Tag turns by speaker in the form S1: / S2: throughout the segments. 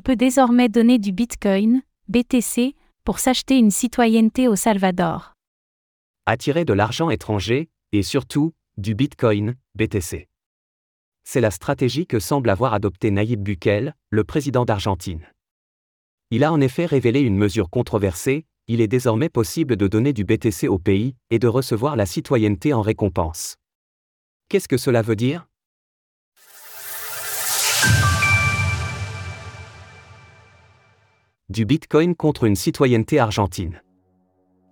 S1: On peut désormais donner du Bitcoin, BTC, pour s'acheter une citoyenneté au Salvador.
S2: Attirer de l'argent étranger, et surtout, du Bitcoin, BTC. C'est la stratégie que semble avoir adoptée Nayib Bukele, le président d'Argentine. Il a en effet révélé une mesure controversée, il est désormais possible de donner du BTC au pays et de recevoir la citoyenneté en récompense. Qu'est-ce que cela veut dire? Du Bitcoin contre une citoyenneté argentine.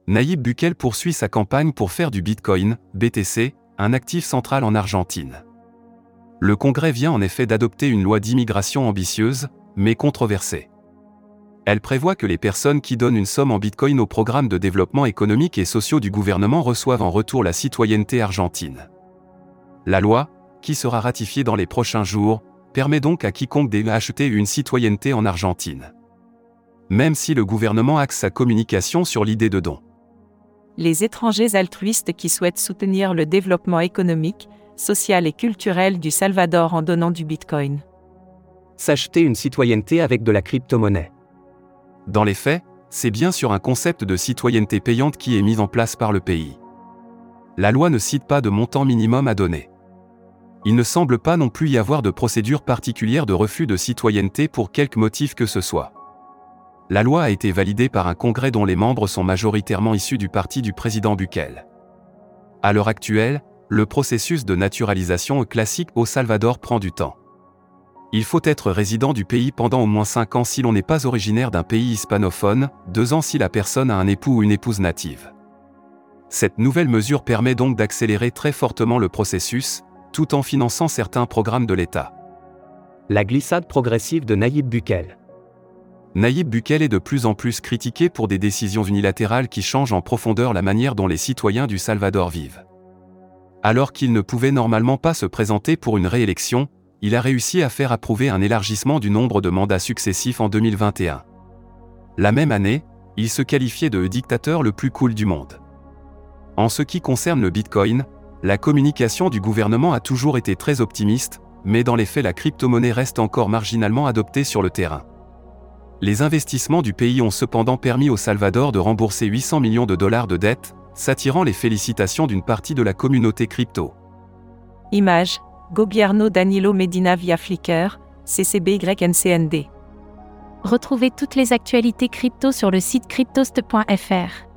S3: Nayib Bukele poursuit sa campagne pour faire du Bitcoin, BTC, un actif central en Argentine. Le Congrès vient en effet d'adopter une loi d'immigration ambitieuse, mais controversée. Elle prévoit que les personnes qui donnent une somme en Bitcoin au programme de développement économique et social du gouvernement reçoivent en retour la citoyenneté argentine. La loi, qui sera ratifiée dans les prochains jours, permet donc à quiconque d'acheter une citoyenneté en Argentine. Même si le gouvernement axe sa communication sur l'idée de don.
S4: Les étrangers altruistes qui souhaitent soutenir le développement économique, social et culturel du Salvador en donnant du Bitcoin.
S2: S'acheter une citoyenneté avec de la crypto-monnaie.
S3: Dans les faits, c'est bien sur un concept de citoyenneté payante qui est mis en place par le pays. La loi ne cite pas de montant minimum à donner. Il ne semble pas non plus y avoir de procédure particulière de refus de citoyenneté pour quelque motif que ce soit. La loi a été validée par un congrès dont les membres sont majoritairement issus du parti du président Bukele. À l'heure actuelle, le processus de naturalisation classique au Salvador prend du temps. Il faut être résident du pays pendant au moins 5 ans si l'on n'est pas originaire d'un pays hispanophone, 2 ans si la personne a un époux ou une épouse native. Cette nouvelle mesure permet donc d'accélérer très fortement le processus, tout en finançant certains programmes de l'État.
S2: La glissade progressive de Nayib Bukele.
S3: Nayib Bukele est de plus en plus critiqué pour des décisions unilatérales qui changent en profondeur la manière dont les citoyens du Salvador vivent. Alors qu'il ne pouvait normalement pas se présenter pour une réélection, il a réussi à faire approuver un élargissement du nombre de mandats successifs en 2021. La même année, il se qualifiait de dictateur le plus cool du monde. En ce qui concerne le Bitcoin, la communication du gouvernement a toujours été très optimiste, mais dans les faits la crypto-monnaie reste encore marginalement adoptée sur le terrain. Les investissements du pays ont cependant permis au Salvador de rembourser 800 millions de dollars de dettes, s'attirant les félicitations d'une partie de la communauté crypto.
S4: Image Gobierno Danilo Medina via Flickr, CCBYNCND.
S1: Retrouvez toutes les actualités crypto sur le site cryptost.fr.